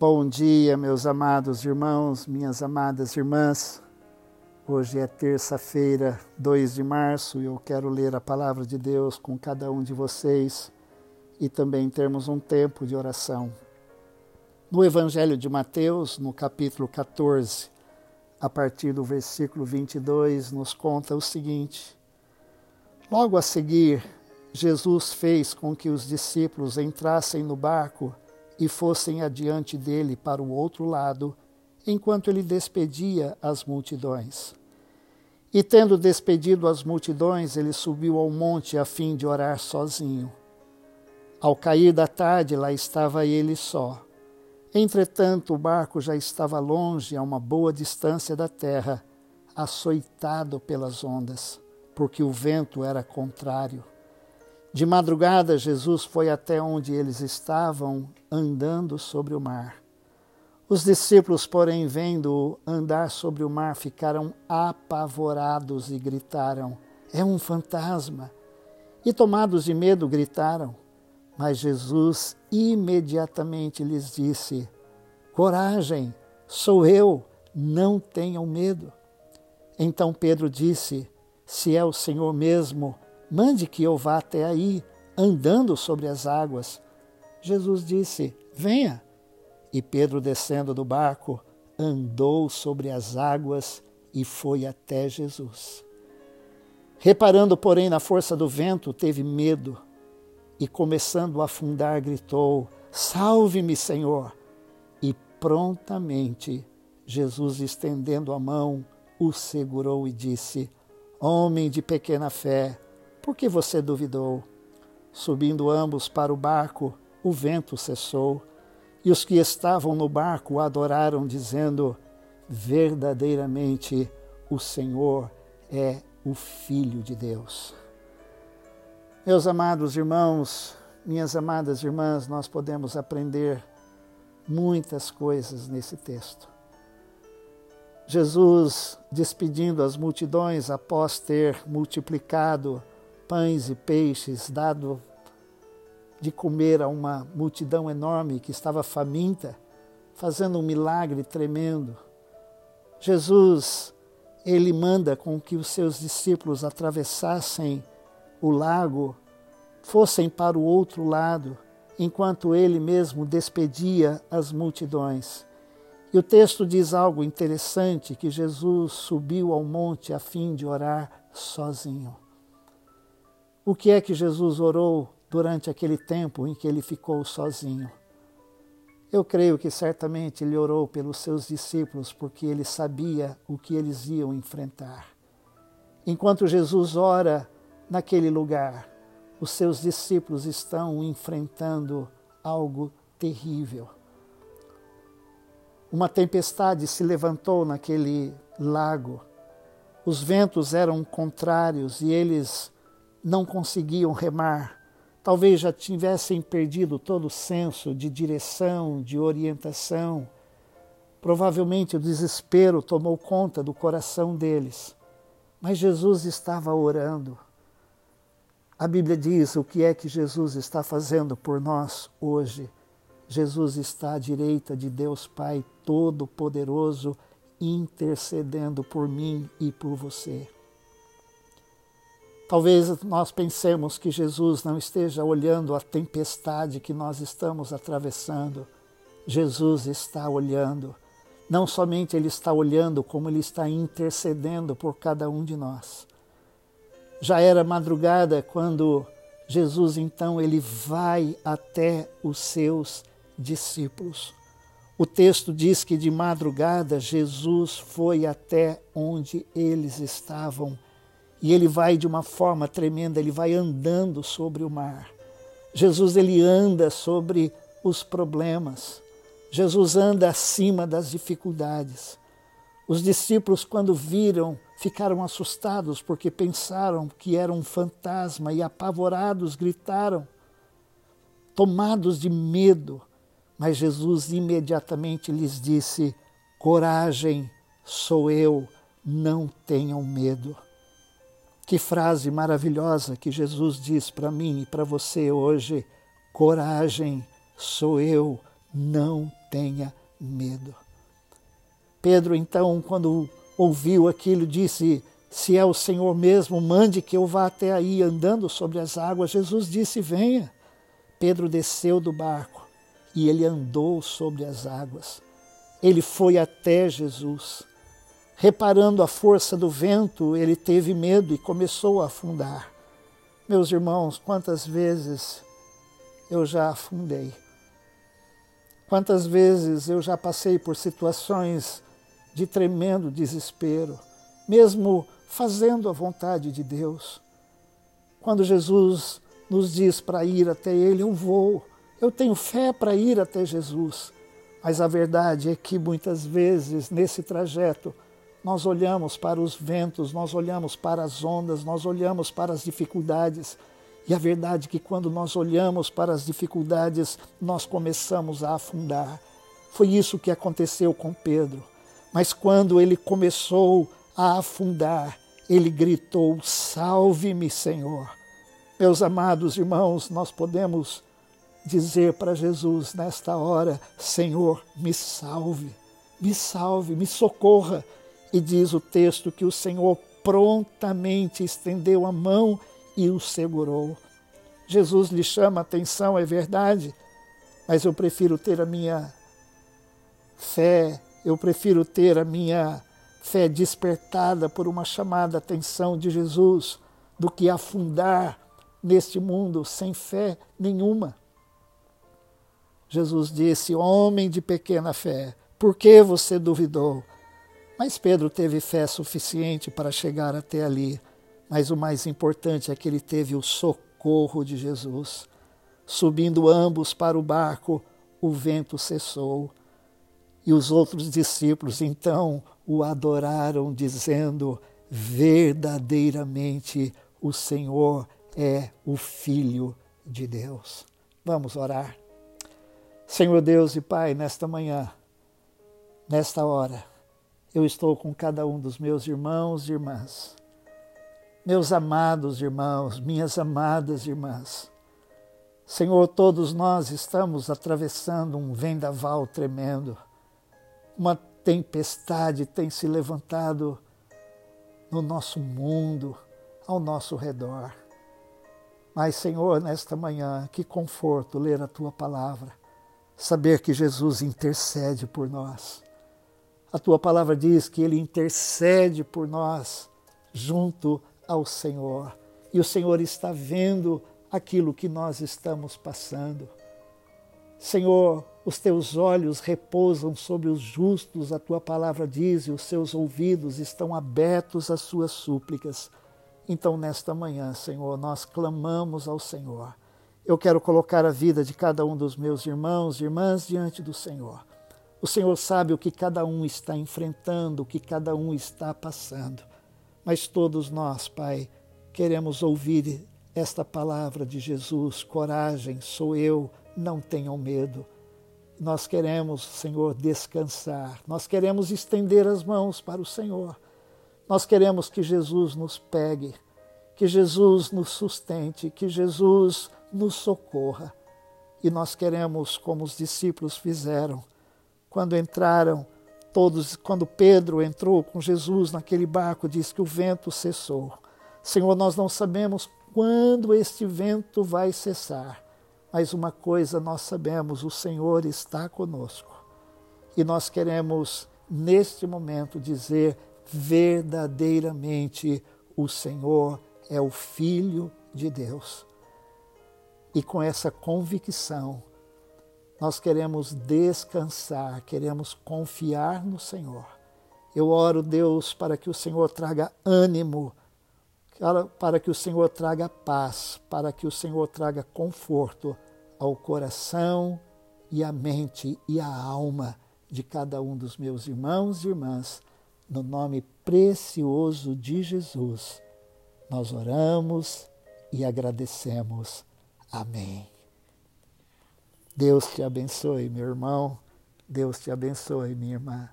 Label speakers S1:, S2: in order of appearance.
S1: Bom dia, meus amados irmãos, minhas amadas irmãs. Hoje é terça-feira, 2 de março, e eu quero ler a palavra de Deus com cada um de vocês e também termos um tempo de oração. No Evangelho de Mateus, no capítulo 14, a partir do versículo 22, nos conta o seguinte: Logo a seguir, Jesus fez com que os discípulos entrassem no barco e fossem adiante dele para o outro lado, enquanto ele despedia as multidões. E tendo despedido as multidões, ele subiu ao monte a fim de orar sozinho. Ao cair da tarde, lá estava ele só. Entretanto, o barco já estava longe, a uma boa distância da terra, açoitado pelas ondas, porque o vento era contrário. De madrugada, Jesus foi até onde eles estavam, andando sobre o mar. Os discípulos, porém, vendo-o andar sobre o mar, ficaram apavorados e gritaram: É um fantasma! E tomados de medo, gritaram. Mas Jesus imediatamente lhes disse: Coragem, sou eu, não tenham medo. Então Pedro disse: Se é o Senhor mesmo, Mande que eu vá até aí, andando sobre as águas. Jesus disse: Venha. E Pedro, descendo do barco, andou sobre as águas e foi até Jesus. Reparando, porém, na força do vento, teve medo e, começando a afundar, gritou: Salve-me, Senhor! E prontamente Jesus, estendendo a mão, o segurou e disse: Homem de pequena fé, por que você duvidou? Subindo ambos para o barco, o vento cessou, e os que estavam no barco adoraram, dizendo: Verdadeiramente o Senhor é o Filho de Deus. Meus amados irmãos, minhas amadas irmãs, nós podemos aprender muitas coisas nesse texto. Jesus, despedindo as multidões após ter multiplicado pães e peixes, dado de comer a uma multidão enorme que estava faminta, fazendo um milagre tremendo. Jesus, ele manda com que os seus discípulos atravessassem o lago, fossem para o outro lado, enquanto ele mesmo despedia as multidões. E o texto diz algo interessante: que Jesus subiu ao monte a fim de orar sozinho. O que é que Jesus orou durante aquele tempo em que ele ficou sozinho? Eu creio que certamente ele orou pelos seus discípulos porque ele sabia o que eles iam enfrentar. Enquanto Jesus ora naquele lugar, os seus discípulos estão enfrentando algo terrível. Uma tempestade se levantou naquele lago. Os ventos eram contrários e eles não conseguiam remar, talvez já tivessem perdido todo o senso de direção, de orientação. Provavelmente o desespero tomou conta do coração deles. Mas Jesus estava orando. A Bíblia diz o que é que Jesus está fazendo por nós hoje. Jesus está à direita de Deus Pai Todo-Poderoso, intercedendo por mim e por você. Talvez nós pensemos que Jesus não esteja olhando a tempestade que nós estamos atravessando. Jesus está olhando. Não somente Ele está olhando, como Ele está intercedendo por cada um de nós. Já era madrugada quando Jesus então ele vai até os seus discípulos. O texto diz que de madrugada Jesus foi até onde eles estavam e ele vai de uma forma tremenda, ele vai andando sobre o mar. Jesus ele anda sobre os problemas. Jesus anda acima das dificuldades. Os discípulos, quando viram, ficaram assustados porque pensaram que era um fantasma e apavorados gritaram, tomados de medo. Mas Jesus imediatamente lhes disse: Coragem, sou eu, não tenham medo. Que frase maravilhosa que Jesus diz para mim e para você hoje: coragem, sou eu, não tenha medo. Pedro, então, quando ouviu aquilo, disse: Se é o Senhor mesmo, mande que eu vá até aí andando sobre as águas. Jesus disse: Venha. Pedro desceu do barco e ele andou sobre as águas. Ele foi até Jesus. Reparando a força do vento, ele teve medo e começou a afundar. Meus irmãos, quantas vezes eu já afundei. Quantas vezes eu já passei por situações de tremendo desespero, mesmo fazendo a vontade de Deus. Quando Jesus nos diz para ir até Ele, eu vou, eu tenho fé para ir até Jesus. Mas a verdade é que muitas vezes nesse trajeto nós olhamos para os ventos, nós olhamos para as ondas, nós olhamos para as dificuldades e a verdade é que quando nós olhamos para as dificuldades, nós começamos a afundar. Foi isso que aconteceu com Pedro. Mas quando ele começou a afundar, ele gritou: Salve-me, Senhor. Meus amados irmãos, nós podemos dizer para Jesus nesta hora: Senhor, me salve, me salve, me socorra. E diz o texto que o Senhor prontamente estendeu a mão e o segurou. Jesus lhe chama a atenção, é verdade, mas eu prefiro ter a minha fé, eu prefiro ter a minha fé despertada por uma chamada atenção de Jesus do que afundar neste mundo sem fé nenhuma. Jesus disse: Homem de pequena fé, por que você duvidou? Mas Pedro teve fé suficiente para chegar até ali. Mas o mais importante é que ele teve o socorro de Jesus. Subindo ambos para o barco, o vento cessou. E os outros discípulos então o adoraram, dizendo: Verdadeiramente o Senhor é o Filho de Deus. Vamos orar. Senhor Deus e Pai, nesta manhã, nesta hora, eu estou com cada um dos meus irmãos e irmãs meus amados irmãos, minhas amadas irmãs, Senhor, todos nós estamos atravessando um vendaval tremendo. Uma tempestade tem se levantado no nosso mundo, ao nosso redor. Mas, Senhor, nesta manhã, que conforto ler a tua palavra, saber que Jesus intercede por nós. A tua palavra diz que ele intercede por nós junto ao Senhor. E o Senhor está vendo aquilo que nós estamos passando. Senhor, os teus olhos repousam sobre os justos, a tua palavra diz, e os seus ouvidos estão abertos às suas súplicas. Então, nesta manhã, Senhor, nós clamamos ao Senhor. Eu quero colocar a vida de cada um dos meus irmãos e irmãs diante do Senhor. O Senhor sabe o que cada um está enfrentando, o que cada um está passando. Mas todos nós, Pai, queremos ouvir esta palavra de Jesus: coragem, sou eu, não tenham medo. Nós queremos, Senhor, descansar, nós queremos estender as mãos para o Senhor, nós queremos que Jesus nos pegue, que Jesus nos sustente, que Jesus nos socorra. E nós queremos, como os discípulos fizeram, quando entraram Todos, quando Pedro entrou com Jesus naquele barco, diz que o vento cessou. Senhor, nós não sabemos quando este vento vai cessar, mas uma coisa nós sabemos: o Senhor está conosco. E nós queremos, neste momento, dizer verdadeiramente: o Senhor é o Filho de Deus. E com essa convicção, nós queremos descansar, queremos confiar no Senhor. Eu oro, Deus, para que o Senhor traga ânimo, para que o Senhor traga paz, para que o Senhor traga conforto ao coração e à mente e à alma de cada um dos meus irmãos e irmãs, no nome precioso de Jesus. Nós oramos e agradecemos. Amém. Deus te abençoe, meu irmão. Deus te abençoe, minha irmã.